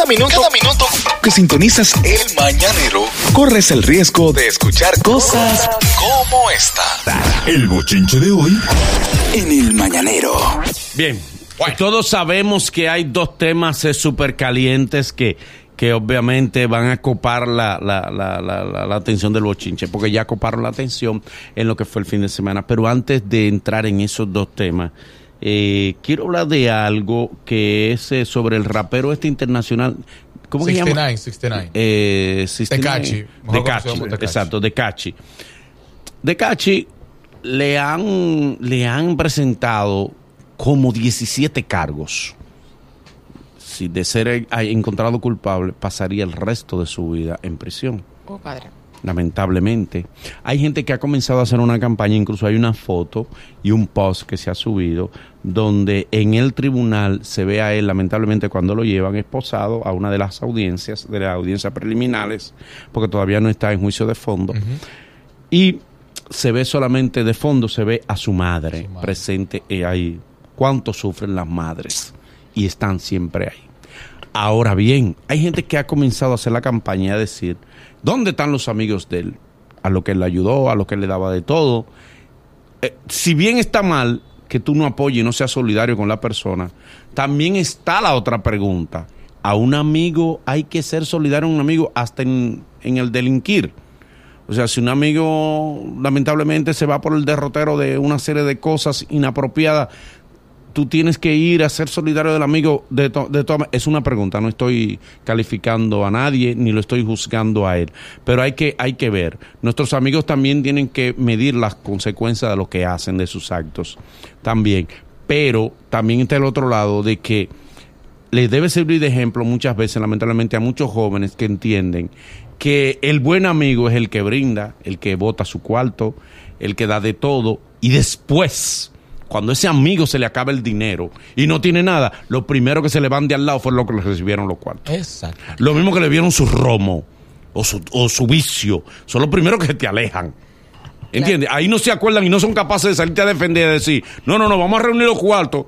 Cada minuto, cada minuto que sintonizas el mañanero, corres el riesgo de escuchar cosas como esta. El bochinche de hoy en el mañanero. Bien, todos sabemos que hay dos temas eh, súper calientes que, que obviamente van a copar la, la, la, la, la atención del bochinche, porque ya coparon la atención en lo que fue el fin de semana. Pero antes de entrar en esos dos temas, eh, quiero hablar de algo que es eh, sobre el rapero este internacional. ¿Cómo se llama? 69. Eh, 69. Tecachi, De Tecachi. exacto, de Cachi. De Cachi le han, le han presentado como 17 cargos. Si de ser encontrado culpable, pasaría el resto de su vida en prisión Oh, padre. Lamentablemente. Hay gente que ha comenzado a hacer una campaña, incluso hay una foto y un post que se ha subido donde en el tribunal se ve a él, lamentablemente cuando lo llevan esposado a una de las audiencias, de las audiencias preliminares, porque todavía no está en juicio de fondo, y se ve solamente de fondo, se ve a su madre, Su madre. presente eh, ahí. ¿Cuánto sufren las madres? Y están siempre ahí. Ahora bien, hay gente que ha comenzado a hacer la campaña a decir, ¿dónde están los amigos de él? A lo que él le ayudó, a lo que él le daba de todo. Eh, si bien está mal que tú no apoyes y no seas solidario con la persona, también está la otra pregunta. A un amigo hay que ser solidario a un amigo hasta en, en el delinquir. O sea, si un amigo lamentablemente se va por el derrotero de una serie de cosas inapropiadas, tú tienes que ir a ser solidario del amigo de, to- ma- es una pregunta no estoy calificando a nadie ni lo estoy juzgando a él pero hay que hay que ver. Nuestros amigos también tienen que medir las consecuencias de lo que hacen de sus actos también pero también está el otro lado de que les debe servir de ejemplo muchas veces, lamentablemente, a muchos jóvenes que entienden que el buen amigo es el que brinda, el que bota su cuarto, el que da de todo, y después, cuando ese amigo se le acaba el dinero y no tiene nada, lo primero que se le van de al lado fue lo que le recibieron los cuartos. Exacto. Lo mismo que le vieron su romo o su, o su vicio, son los primeros que te alejan. ¿Entiendes? Ahí no se acuerdan y no son capaces de salirte a defender y decir, no, no, no, vamos a reunir los cuartos.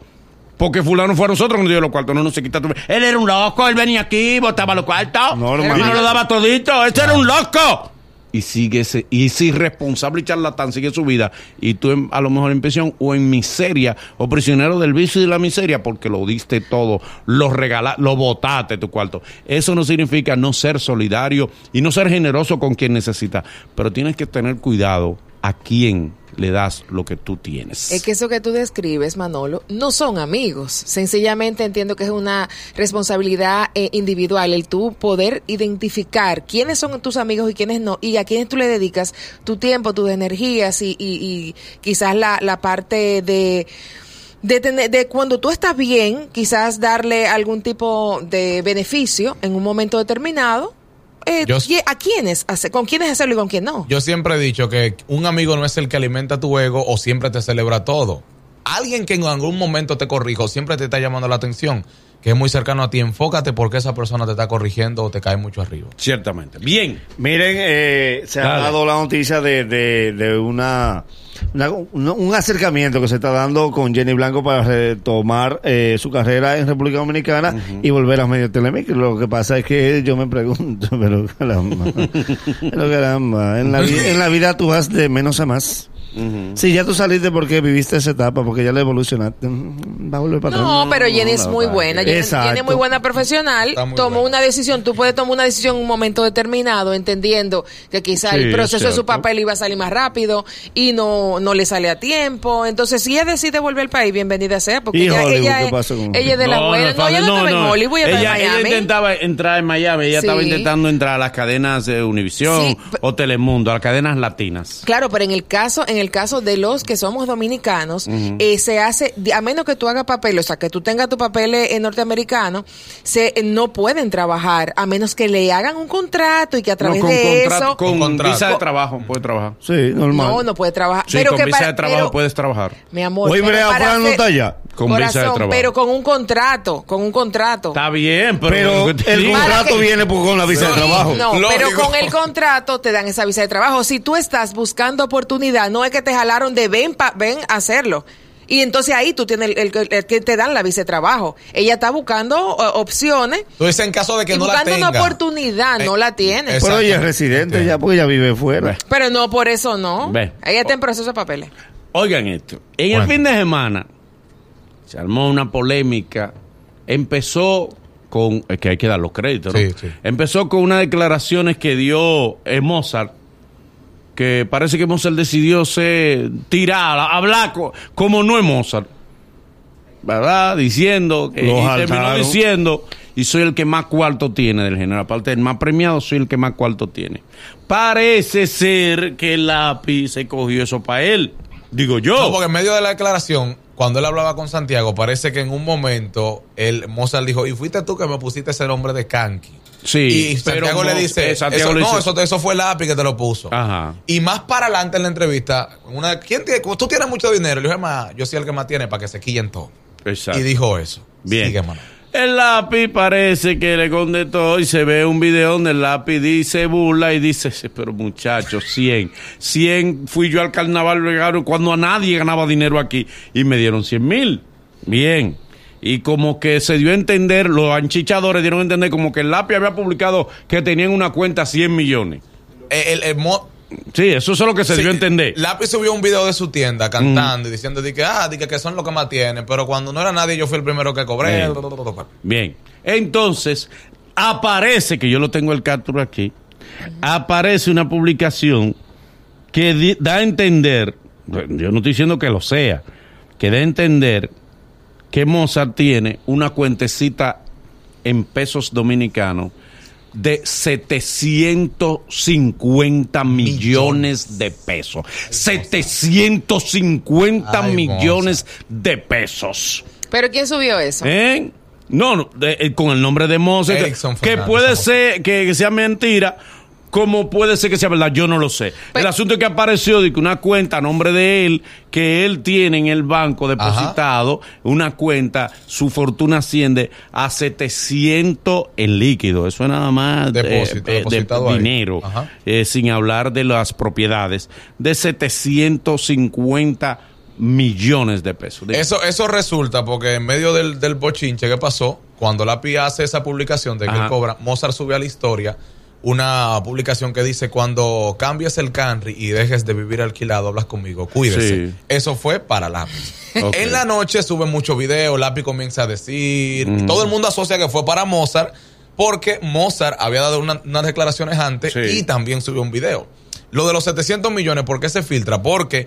Porque fulano fue a nosotros que nos dio los cuartos. No, no se quita tu... Él era un loco, él venía aquí, botaba los cuartos. No, no lo daba todito. Este era un loco. Y sigue ese, y ese irresponsable y charlatán sigue su vida. Y tú en- a lo mejor en prisión o en miseria, o prisionero del vicio y de la miseria, porque lo diste todo, lo regalaste, lo botaste tu cuarto. Eso no significa no ser solidario y no ser generoso con quien necesita. Pero tienes que tener cuidado a quién le das lo que tú tienes. Es que eso que tú describes, Manolo, no son amigos. Sencillamente entiendo que es una responsabilidad eh, individual el tú poder identificar quiénes son tus amigos y quiénes no, y a quiénes tú le dedicas tu tiempo, tus energías y, y- y quizás la, la parte de de, tener- de cuando tú estás bien, quizás darle algún tipo de beneficio en un momento determinado. Eh, Yo- ¿A quiénes? hace- ¿Con quiénes hacerlo y con quién no? Yo siempre he dicho que un amigo no es el que alimenta tu ego o siempre te celebra todo. Alguien que en algún momento te corrijo siempre te está llamando la atención, que es muy cercano a ti, enfócate porque esa persona te está corrigiendo o te cae mucho arriba. Ciertamente. Bien. Miren, eh, se ha dado la noticia de, de, de una, una- un, un acercamiento que se está dando con Jenny Blanco para retomar eh, su carrera en República Dominicana y volver a medio telemicro. Lo que pasa es que yo me pregunto, pero caramba, pero caramba, en la, en la vida tú vas de menos a más. Si ya tú saliste porque viviste esa etapa, porque ya la evolucionaste, mm, va a volver para atrás. No, pero Jenny es no, muy buena. Jenny, es muy buena profesional. Tomó buena. una decisión. Tú puedes tomar una decisión en un momento determinado, entendiendo que quizá Sí, el es proceso de su papel iba a salir más rápido y no, no le sale a tiempo. Entonces, si ella decide volver al país, bienvenida sea, porque ¿Y ella, Hollywood? ella ¿Qué es, pasó con ella es de la buena. es No, ella no, estaba en Hollywood, ella, estaba en ella intentaba entrar en Miami, ella estaba Sí. intentando entrar a las cadenas de Univisión Sí, o Telemundo, a las cadenas latinas. Claro, pero en el caso, en el caso de los que somos dominicanos, eh, se hace, a menos que tú hagas papel, o sea, que tú tengas tu papel eh, norteamericano, se eh, no pueden trabajar, a menos que le hagan un contrato y que a través No, con de contrato- eso, con visa de trabajo puede trabajar. Sí, normal. no, no puede trabajar. Sí, pero con que visa para- de trabajo pero- puedes trabajar. Mi amor, Hoy Brea Fran no está allá. Con visa de Corazón, trabajo. pero con un contrato, con un contrato. Está bien, pero, Pero el contrato que- viene por- con la visa de trabajo. No, Lógico. pero con el contrato te dan esa visa de trabajo. Si tú estás buscando oportunidad, no es que te jalaron de ven, pa- ven a hacerlo. Y entonces ahí tú tienes el, el- el que te dan la visa de trabajo. Ella está buscando o- opciones Tú dices en caso de que y no la buscando tenga. una oportunidad, no Eh, la tiene. es- Pero ella es residente ya porque ella vive fuera. Pero no, por eso no. Ve. Ella está en proceso de papeles. Oigan esto. En el fin de semana se armó una polémica. Empezó con. Es que hay que dar los créditos, ¿no? Sí, sí. Empezó con unas declaraciones que dio eh, Mozart. Que parece que Mozart decidió ser tirar, hablar co- como no es Mozart. ¿Verdad? Diciendo. que- Los y terminó diciendo. Y soy el que más cuarto tiene del género. Aparte del más premiado, soy el que más cuarto tiene. Parece ser que el lápiz se cogió eso para él. Digo yo. No, porque en medio de la declaración, cuando él hablaba con Santiago, parece que en un momento el Mozart dijo, y fuiste tú que me pusiste ese nombre de Kanki. Sí, y pero Santiago le Mo- dice, eh, Santiago eso, le no, eso, eso fue el lápiz que te lo puso. Ajá. Y más para adelante en la entrevista, una, ¿quién tiene, como tú tienes mucho dinero? Le dije, "Ma, yo soy el que más tiene para que se quillen todo. Exacto. Y dijo eso. Bien. Sigue, mano. El lápiz parece que le contestó y se ve un video donde el lápiz dice burla y dice, "Sí, pero muchachos, 100. 100 fui yo al carnaval cuando a nadie ganaba dinero aquí y me dieron 100 mil. Bien. Y como que se dio a entender, los anchichadores dieron a entender como que el lápiz había publicado que tenían una cuenta 100 millones. Eh, el- el Mo- Sí, eso es lo que se Sí, dio a entender. Lápiz subió un video de su tienda cantando y diciendo de que, ah, de que, que son los que más tienen, pero cuando no era nadie yo fui el primero que cobré. Bien. Bien. Entonces, aparece, que yo lo tengo el captura aquí, aparece una publicación que da a entender, yo no estoy diciendo que lo sea, que da a entender que Mozart tiene una cuentecita en pesos dominicanos de 750 millones de pesos. 750 Ay, millones de pesos. Pero ¿quién subió eso? ¿Eh? No, no, de- eh, con el nombre de Mozart. que- Erickson que Fernández, puede ser que, que sea mentira, como puede ser que sea verdad, yo no lo sé. Pero- el asunto es que apareció de que una cuenta a nombre de él, que él tiene en el banco depositado, una cuenta, su fortuna asciende a 700 en líquido. Eso es nada más Depósito, eh, de dinero, Ajá. eh, sin hablar de las propiedades, de 750 millones de pesos. Eso, eso resulta porque en medio del, del bochinche que pasó, cuando Lápiz hace esa publicación de que él cobra, Mozart sube a la historia una publicación que dice cuando cambies el Canry y dejes de vivir alquilado, hablas conmigo, cuídese. Sí. Eso fue para Lápiz. En la noche sube muchos videos, Lápiz comienza a decir, Mm. todo el mundo asocia que fue para Mozart porque Mozart había dado una- unas declaraciones antes Sí. y también subió un video. Lo de los 700 millones, ¿por qué se filtra? Porque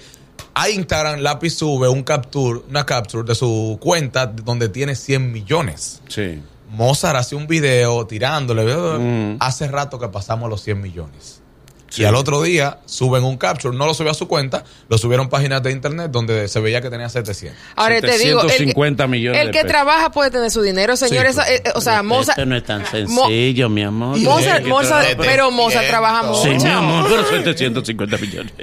a Instagram Lápiz sube un capture, una capture de su cuenta donde tiene 100 millones. Sí. Mozart hace un video tirándole. Mm. Hace rato que pasamos los 100 millones. Sí. Y al otro día suben un capture, no lo subió a su cuenta, lo subieron páginas de internet donde se veía que tenía 700. Ahora te digo, el, 750 millones el que pesos. trabaja puede tener su dinero, señores. Sí, eh, eh, o sea, Mozart, Esto no es tan sencillo, mi amor. Que pero Mozart Sí, trabaja mucho. Sí, mi amor, pero 750 millones.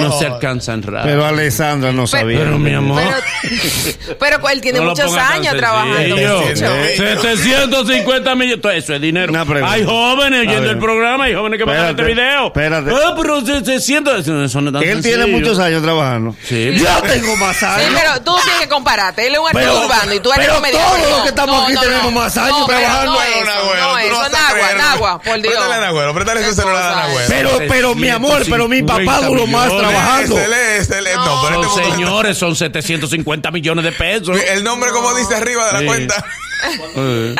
No se alcanzan rápido. Pero Alessandra no sabía. Pero, mi amor. Pero, pero él tiene No muchos años trabajando mucho. 750 millones. Todo Eso es dinero. Una pregunta. Hay jóvenes oyendo el programa, hay jóvenes que van a este Espérate, video. espérate. Ah, pero 700. Eso, eso no es tan Él tiene sencillo. muchos años trabajando. Sí. Yo tengo más Sí, años. pero tú tienes que compararte. Él es un artista urbano y tú eres pero comediante. todos los que estamos no, aquí no, tenemos no. más años trabajando. No, Pero, eso, no, eso, Nagua, Nagua, por Dios. Préstale a Nagüero, préstale Qué celular a Nagüero. Pero, pero, mi amor, pero mi papá duró más 750 trabajando. No, No. pero Son este señores, son 750 millones de pesos. El nombre, como dice arriba de la Sí. cuenta.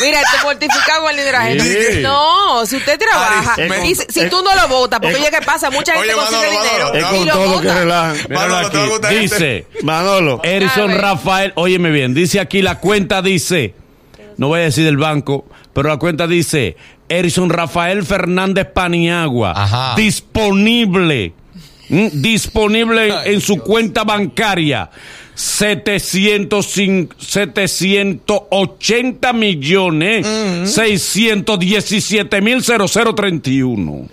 Mira, te mortificado con el. Sí. No, si usted trabaja Ari, y si, si tú no lo votas, porque oye, ¿qué pasa? Mucha gente Oye, consigue Manolo, dinero Manolo, y con lo todo lo que vota. relajan. Míralo Manolo, ¿te va a aquí. gustar este? Dice Manolo. Erison ver. Rafael, óyeme bien, dice aquí la cuenta dice, no voy a decir del banco, pero la cuenta dice Erison Rafael Fernández Paniagua, Ajá. disponible, disponible en su cuenta bancaria. 705 780 millones 617 mil 0031.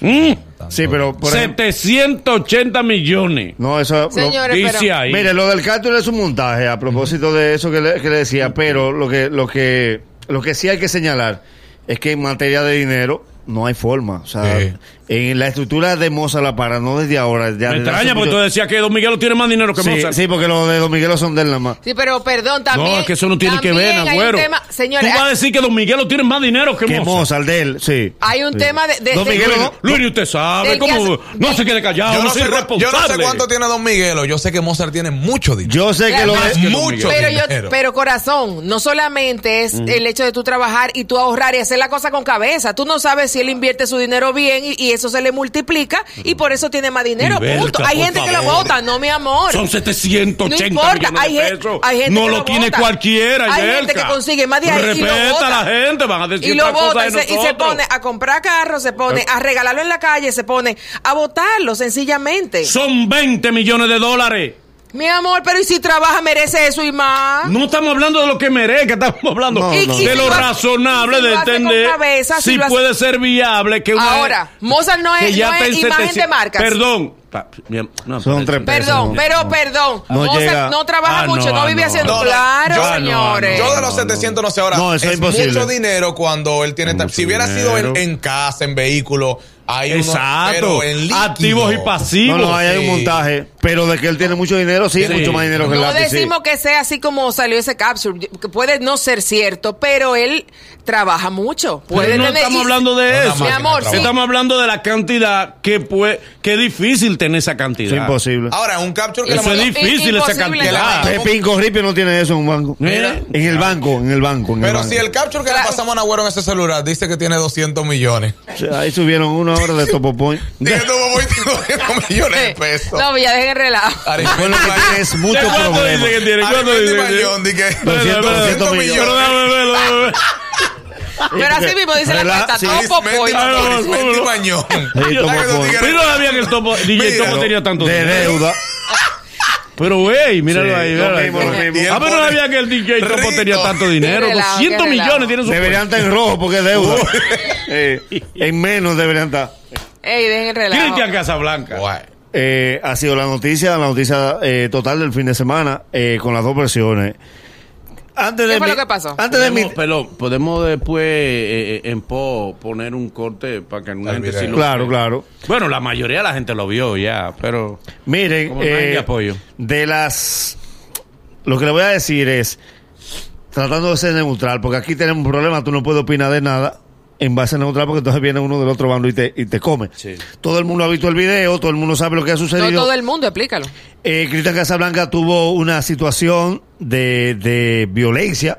¿Mm? Sí, pero por ejemplo, 780 millones. No, eso. lo- Señores, Dice pero- ahí. Mire, lo del capture es un montaje a propósito de eso que le, que le decía, pero lo que, lo que, lo que sí hay que señalar es que en materia de dinero no hay forma. O sea, Sí. En la estructura de Mozart la para, no desde ahora. Ya Me desde extraña porque tú decías que Don Miguelo tiene más dinero que Sí, Mozart. sí, porque los de Don Miguelo son de él nada más. Sí, pero perdón, también. no, es que eso no tiene que ver, también hay un Agüero. tema- señores, Tú vas a decir que Don Miguelo tiene más dinero que, Que Mozart. Mozart, de él, sí. Hay un Sí. tema de- de- Don de- Miguelo Luis, no. Luis, usted sabe cómo. hace- no se quede callado, Yo no no, soy sé, cu- yo no sé responsable. cuánto tiene Don Miguelo. Yo sé que Mozart tiene mucho dinero. Yo sé que lo de... mucho pero yo, dinero. pero corazón, no solamente es el hecho de tú trabajar y tú ahorrar y hacer la cosa con cabeza. Tú no sabes si él invierte su dinero bien y, y eso se le multiplica y por eso tiene más dinero. Punto. Hay gente que lo vota, no mi amor. Son 780 No importa, millones hay, de pesos. hay gente no que lo, tiene vota. cualquiera, Hay gente que consigue más de ahí y lo Respeta vota. a la gente, van a decir y lo vota y se, y se nosotros. pone a comprar carros, se pone a regalarlo en la calle, se pone a votarlo sencillamente. Son 20 millones de dólares. Mi amor, pero ¿y si trabaja merece eso y más? No estamos hablando de lo que merezca, estamos hablando No, no. de lo razonable si de entender cabeza, si si lo hace- puede ser viable que una Ahora, Mozart no es- no es en imagen 700 de marcas. Perdón. No, Son pero- tres pesos. Perdón, no. pero perdón. No Mozart llega. no trabaja Ah, mucho, no, no, ah, vive no. haciendo. Claro, yo- señores. Yo de no, los no. 700 no sé ahora. No, eso es es imposible. mucho dinero cuando él tiene. Mucho si hubiera sido en, en casa, en vehículo, hay uno. Exacto. Pero en líquido. Activos y No, pasivos. no, ahí hay un montaje. Pero de que él tiene mucho dinero, sí, Sí. mucho más dinero que el No sí. decimos que sea así como salió ese capsule, que puede no ser cierto, pero él trabaja mucho. Puede Pero no tener- estamos y- hablando de eso. Mi amor. Estamos hablando de la cantidad que puede, que es difícil tener esa cantidad. es imposible. Ahora, un capture que Eso le es difícil esa cantidad. Pepín Corripio no tiene eso en un banco. Mira. En el banco, en el banco. en el Pero banco. si el capture que le pasamos a Nagüero en ese celular dice que tiene 200 millones. O sea, ahí subieron una hora de Topo Point. Dice que tuvo 200 millones de pesos. No, ya dejen el relajo. Fue lo que tienes muchos ¿Cuánto dice que tiene? ¿Cuánto dice que tiene? Mayón, di que- Espera, espera, 200 espera, millones. Pero dame verlo, dame verlo. Pero así mismo dice la cuenta, sí, no, no, Arismendi. Mañón. Sí, ¿Sabes Topo que esos Point. tigres- Pero no sabía que el topo, DJ Topo tenía tanto De deuda. Pero güey, míralo Sí, ahí, lo míralo ahí. mismo, Ah, pero no sabía que el DJ Topo tenía tanto dinero. Qué relajo, 200 qué relajo. millones tiene su Deberían estar en rojo porque es deuda. Eh, en menos deberían estar. Ey, dejen el relajo. Cristian Casablanca. Eh, ha sido la noticia, la noticia eh, total del fin de semana eh, con las dos versiones. Antes de ¿Qué fue mi- lo que pasó? Antes de mi, Podemos, pero podemos después eh, eh, en po poner un corte para que alguna Al gente sí lo claro, vea. claro. Bueno, la mayoría de la gente lo vio ya, pero Miren, no eh, de apoyo. de las... Lo que le voy a decir es, tratando de ser neutral, porque aquí tenemos un problema, tú no puedes opinar de nada en base a neutral, porque entonces viene uno del otro bando y te, y te come. Sí. Todo el mundo ha visto el video, todo el mundo sabe lo que ha No sucedido. todo el mundo, explícalo. Eh, Cristian Casablanca tuvo una situación de, de violencia.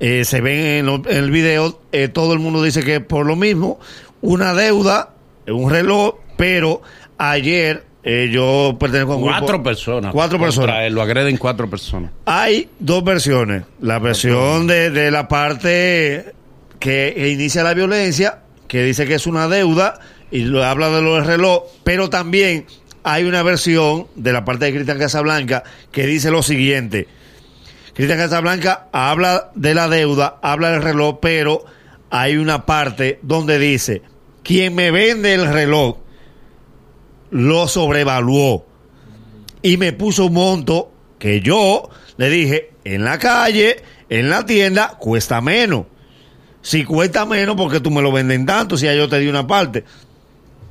Eh, se ve en, lo- en el video, eh, todo el mundo dice que por lo mismo, una deuda, un reloj, pero ayer eh, yo pertenezco a un grupo- cuatro personas. Cuatro personas. él, lo agreden cuatro personas. Hay dos versiones. La versión de, de la parte que, que inicia la violencia, que dice que es una deuda, y lo habla de lo del reloj, pero también hay una versión de la parte de Cristian Casablanca que dice lo siguiente. Cristian Casablanca habla de la deuda, habla del reloj, pero hay una parte donde dice, quien me vende el reloj lo sobrevaluó y me puso un monto que yo le dije en la calle, en la tienda, cuesta menos. Si cuesta menos, porque tú me lo venden tanto? Si ya yo te di una parte.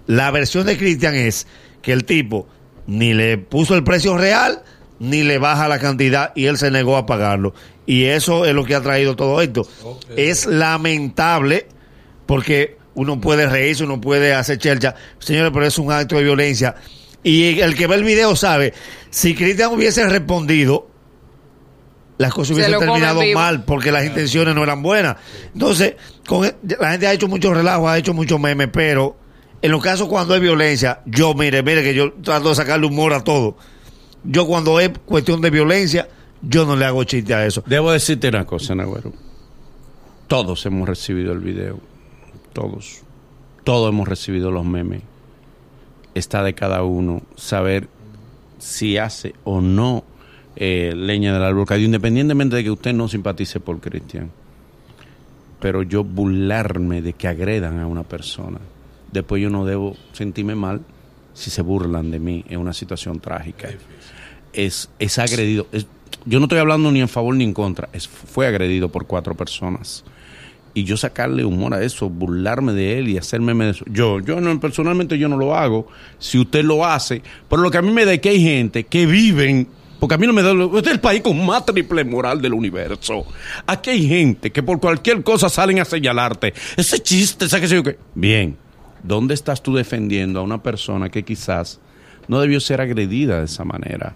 La versión de Cristian es que el tipo ni le puso el precio real, ni le baja la cantidad y él se negó a pagarlo. Y eso es lo que ha traído todo esto. Es lamentable porque uno puede reírse, uno puede hacer chelcha. Señores, pero es un acto de violencia. Y el que ve el video sabe, si Cristian hubiese respondido, las cosas Se hubiesen terminado mal porque las intenciones no eran buenas. Entonces, con, e, la gente ha hecho mucho relajo, ha hecho mucho meme, pero en los casos cuando hay violencia, yo mire, mire que yo trato de sacarle humor a todo. Yo cuando es cuestión de violencia, yo no le hago chiste a eso. Debo decirte una cosa, Nagüero. Todos hemos recibido el video. Todos. Todos hemos recibido los memes. Está de cada uno saber si hace o no eh, leña del árbol caído, independientemente de que usted no simpatice por Cristian. Pero yo burlarme de que agredan a una persona, después yo no debo sentirme mal si se burlan de mí en una situación trágica. Es, es agredido. Es- yo no estoy hablando ni en favor ni en contra. Es, fue agredido por cuatro personas. y yo sacarle humor a eso, burlarme de él y hacerme de eso. Yo, yo no, personalmente yo no lo hago. Si usted lo hace, pero lo que a mí me da es que hay gente que viven, porque a mí no me da, este es el país con más triple moral del universo. Aquí hay gente que por cualquier cosa salen a señalarte. Ese chiste, ese que sé yo qué. Bien, ¿dónde estás tú defendiendo a una persona que quizás no debió ser agredida de esa manera?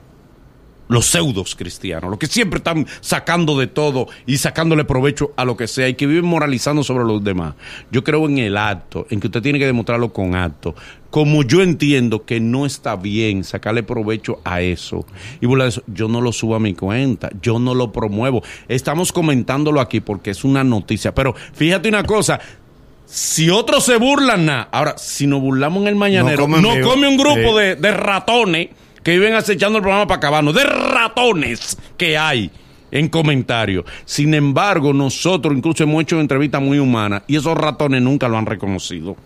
los pseudos cristianos, los que siempre están sacando de todo y sacándole provecho a lo que sea y que viven moralizando sobre los demás. Yo creo en el acto, en que usted tiene que demostrarlo con acto. Como yo entiendo que no está bien sacarle provecho a eso y burlar eso, yo no lo subo a mi cuenta, yo no lo promuevo. Estamos comentándolo aquí porque es una noticia, pero fíjate una cosa, si otros se burlan, nada. Ahora, si nos burlamos en el mañanero, no, come un grupo de, de, ratones que viven acechando el programa para acabarnos, de ratones que hay en comentarios. Sin embargo, nosotros incluso hemos hecho entrevistas muy humanas y esos ratones nunca lo han reconocido.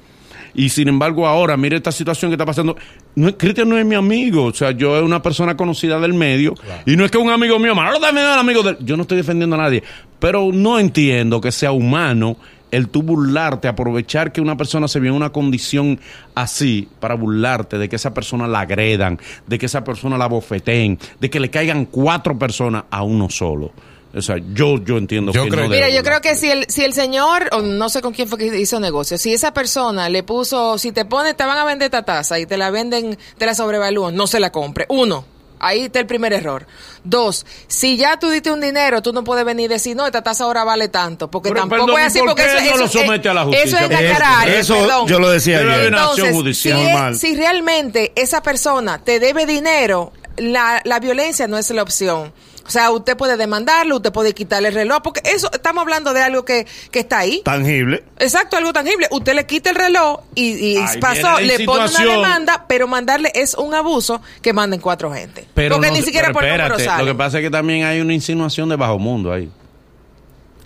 Y sin embargo, ahora, mire esta situación que está pasando. No, Cristian no es mi amigo, o sea, yo es una persona conocida del medio. Y no es que un amigo mío, malo también es amigo. Yo no estoy defendiendo a nadie, pero no entiendo que sea humano el tú burlarte, aprovechar que una persona se vio en una condición así para burlarte de que esa persona la agredan, de que esa persona la bofeteen, de que le caigan cuatro personas a uno solo. O sea, yo, yo entiendo yo que creo, no Mira, yo creo que si el, si el señor, o no sé con quién fue que hizo negocio, si esa persona le puso, si te pone, te van a vender esta taza y te la venden, te la sobrevalúan, no se la compre. Uno. Ahí está el primer error. Dos, si ya tú diste un dinero, tú no puedes venir y decir, no, esta tasa ahora vale tanto. Porque Pero, tampoco perdón, es así. ¿por Porque eso, no lo eso- somete a la justicia? Eso es encarar. Eso perdón. yo lo decía Pero ayer. una acción Entonces, judicial. si, es- si realmente esa persona te debe dinero, la, la violencia no es la opción. O sea, usted puede demandarlo, usted puede quitarle el reloj, porque eso estamos hablando de algo que, que está ahí. Tangible. Exacto, algo tangible. Usted le quita el reloj y, pasó, le pone una demanda, pero mandarle es un abuso que manden cuatro gente. Pero porque no- ni siquiera pero por número espérate, sale. Lo que pasa es que también hay una insinuación de bajo mundo ahí.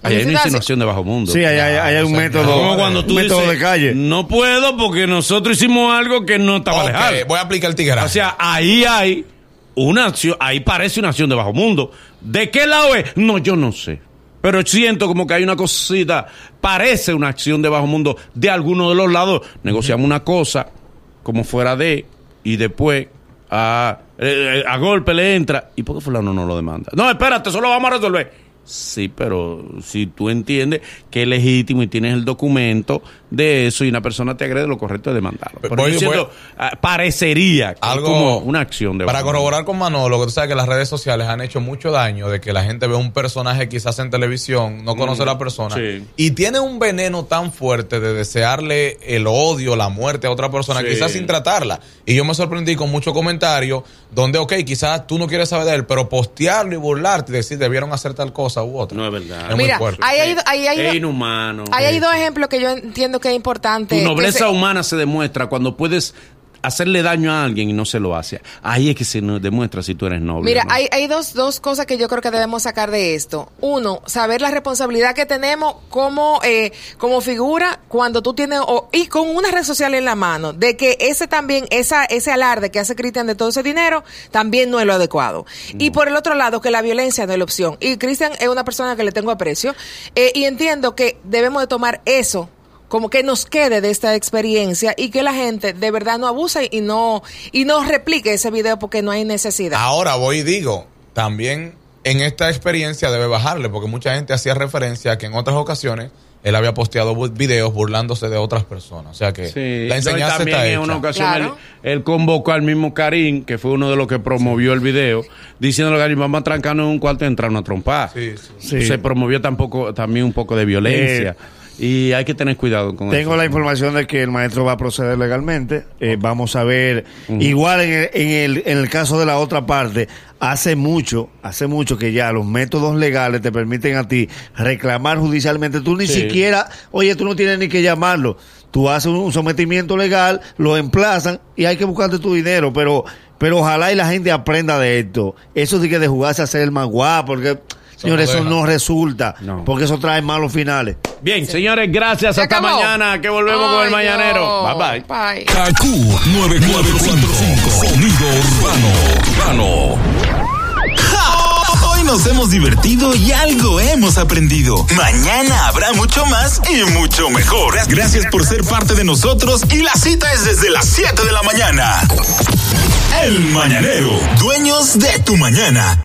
Ahí hay una Insinuación. de bajo mundo. Sí, hay, hay- hay un método, Como cuando tú método dices, de calle. no puedo porque nosotros hicimos algo que no estaba Ok, legal. voy a aplicar el tigre. O sea, ahí hay una acción, ahí parece una acción de bajo mundo. ¿De qué lado es? No, yo no sé. Pero siento como que hay una cosita, parece una acción de bajo mundo de alguno de los lados. Negociamos una cosa como fuera de, y después a, eh, a golpe le entra. ¿Y por qué fulano no lo demanda? No, espérate, eso lo vamos a resolver. Sí, pero si tú entiendes que es legítimo y tienes el documento de eso y una persona te agrede, lo correcto es demandarlo. Pero Voy- yo siento, voy- ah, parecería que es algo como una acción de para corroborar con Manolo que tú sabes que las redes sociales han hecho mucho daño de que la gente ve un personaje quizás en televisión no conoce a la persona sí. y tiene un veneno tan fuerte de desearle el odio la muerte a otra persona Sí. quizás sin tratarla y yo me sorprendí con muchos comentarios donde ok quizás tú no quieres saber de él pero postearlo y burlarte y decir debieron hacer tal cosa u otra No es verdad. Es muy Mira, fuerte. ahí hay, ahí hay, es inhumano. ahí hay dos ejemplos que yo entiendo que es importante. Tu nobleza se- humana se demuestra cuando puedes hacerle daño a alguien y no se lo hace. Ahí es que se nos demuestra si tú eres noble. Mira, o no. hay, hay dos, dos cosas que yo creo que debemos sacar de esto. Uno, saber la responsabilidad que tenemos como, eh, como figura cuando tú tienes, o- y con una red social en la mano, de que ese también, esa, ese alarde que hace Cristian de todo ese dinero, también no es lo adecuado. Y por el otro lado, que la violencia no es la opción. Y Cristian es una persona que le tengo aprecio, eh, y entiendo que debemos de tomar eso como que nos quede de esta experiencia y que la gente de verdad no abuse y no y no replique ese video porque no hay necesidad. Ahora voy y digo, también en esta experiencia debe bajarle, porque mucha gente hacía referencia a que en otras ocasiones él había posteado videos burlándose de otras personas. O sea que Sí, la enseñanza también está en hecha. una ocasión Claro. él, él convocó al mismo Karim, que fue uno de los que promovió el video, diciéndole a Karim, vamos a trancarnos en un cuarto y entrar a una trompada. Sí, sí. Sí. Se promovió tampoco, también un poco de violencia. Y hay que tener cuidado con Tengo eso. la información de que el maestro va a proceder legalmente. Eh, vamos a ver. Igual en el, en, el, en el caso de la otra parte, hace mucho, hace mucho que ya los métodos legales te permiten a ti reclamar judicialmente. Tú ni Sí. siquiera, oye, tú no tienes ni que llamarlo. Tú haces un, sometimiento legal, lo emplazan y hay que buscarte tu dinero. Pero, pero ojalá y la gente aprenda de esto. Eso de que de jugarse a ser el más guapo, porque, señores, no eso no resulta. No. Porque eso trae malos finales. Bien, señores, gracias. Se Hasta acabó. mañana, que volvemos con el mañanero. Dios. Bye bye. Bye. KQ 9945 Sonido Urbano. Urbano. Ja, Hoy nos hemos divertido y algo hemos aprendido. Mañana habrá mucho más y mucho mejor. Gracias por ser parte de nosotros y la cita es desde las 7 de la mañana. El Mañanero, dueños de tu mañana.